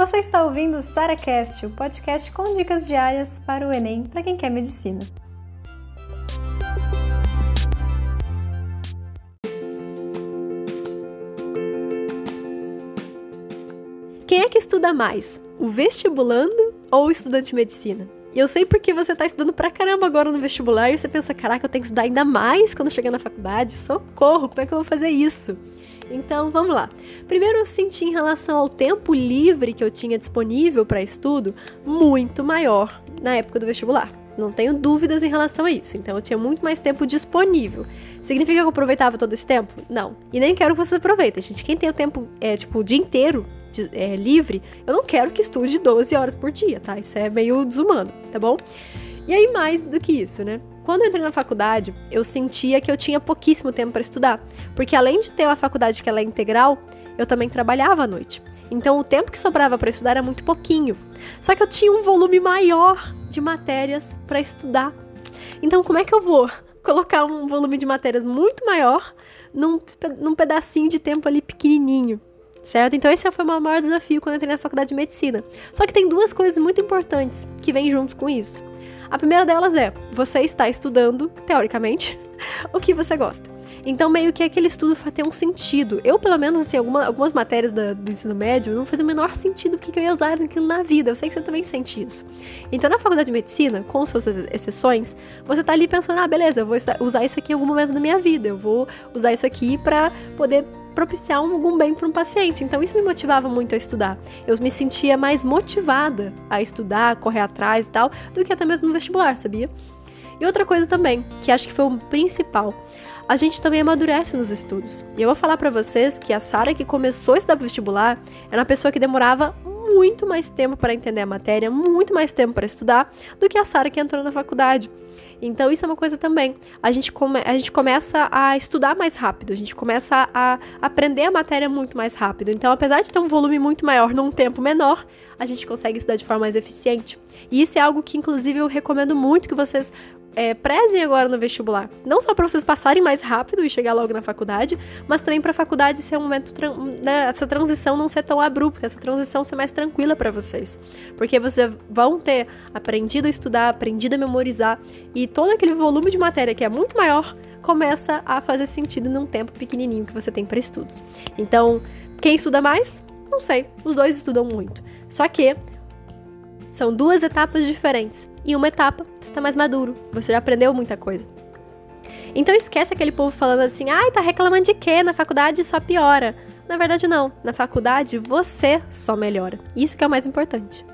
Você está ouvindo o SaraCast, o podcast com dicas diárias para o Enem para quem quer medicina. Quem é que estuda mais? O vestibulando ou o estudante de medicina? Eu sei porque você tá estudando pra caramba agora no vestibular e você pensa, caraca, eu tenho que estudar ainda mais quando chegar na faculdade. Socorro, como é que eu vou fazer isso? Então, vamos lá. Primeiro, eu senti em relação ao tempo livre que eu tinha disponível para estudo muito maior na época do vestibular. Não tenho dúvidas em relação a isso. Então eu tinha muito mais tempo disponível. Significa que eu aproveitava todo esse tempo? Não. E nem quero que vocês aproveitem, gente. Quem tem o tempo, é, tipo, o dia inteiro de, é, livre, eu não quero que estude 12 horas por dia, tá? Isso é meio desumano, tá bom? E aí, mais do que isso, né? Quando eu entrei na faculdade, eu sentia que eu tinha pouquíssimo tempo para estudar, porque além de ter uma faculdade que ela é integral, eu também trabalhava à noite. Então o tempo que sobrava para estudar era muito pouquinho. Só que eu tinha um volume maior de matérias para estudar. Então como é que eu vou colocar um volume de matérias muito maior num, num pedacinho de tempo ali pequenininho? certo? Então esse foi o meu maior desafio quando entrei na faculdade de medicina. Só que tem duas coisas muito importantes que vêm juntos com isso. A primeira delas é: você está estudando, teoricamente, o que você gosta. Então, meio que aquele estudo ter um sentido. Eu, pelo menos, assim, alguma, algumas matérias da, do ensino médio não fazia o menor sentido o que, que eu ia usar na vida. Eu sei que você também sente isso. Então, na faculdade de medicina, com suas exceções, você tá ali pensando: ah, beleza, eu vou usar isso aqui em algum momento da minha vida. Eu vou usar isso aqui para poder propiciar algum bem para um paciente. Então isso me motivava muito a estudar. Eu me sentia mais motivada a estudar, correr atrás e tal, do que até mesmo no vestibular, sabia? E outra coisa também, que acho que foi o principal, a gente também amadurece nos estudos. E eu vou falar para vocês que a Sara que começou a estudar vestibular era uma pessoa que demorava muito mais tempo para entender a matéria, muito mais tempo para estudar do que a Sara que entrou na faculdade. Então isso é uma coisa também. A gente, come, a gente começa a estudar mais rápido, a gente começa a, a aprender a matéria muito mais rápido. Então, apesar de ter um volume muito maior num tempo menor, a gente consegue estudar de forma mais eficiente. E isso é algo que, inclusive, eu recomendo muito que vocês é, prezem agora no vestibular. Não só para vocês passarem mais rápido e chegar logo na faculdade, mas também para a faculdade ser um momento, né, essa transição não ser tão abrupta, essa transição ser mais tranquila para vocês. Porque vocês vão ter aprendido a estudar, aprendido a memorizar e todo aquele volume de matéria que é muito maior começa a fazer sentido num tempo pequenininho que você tem para estudos. Então, quem estuda mais? Não sei, os dois estudam muito. Só que são duas etapas diferentes. Em uma etapa, você está mais maduro, você já aprendeu muita coisa. Então esquece aquele povo falando assim: ai, tá reclamando de quê? Na faculdade só piora. Na verdade, não. Na faculdade, você só melhora. Isso que é o mais importante.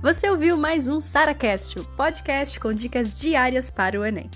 Você ouviu mais um SaraCast, o podcast com dicas diárias para o Enem.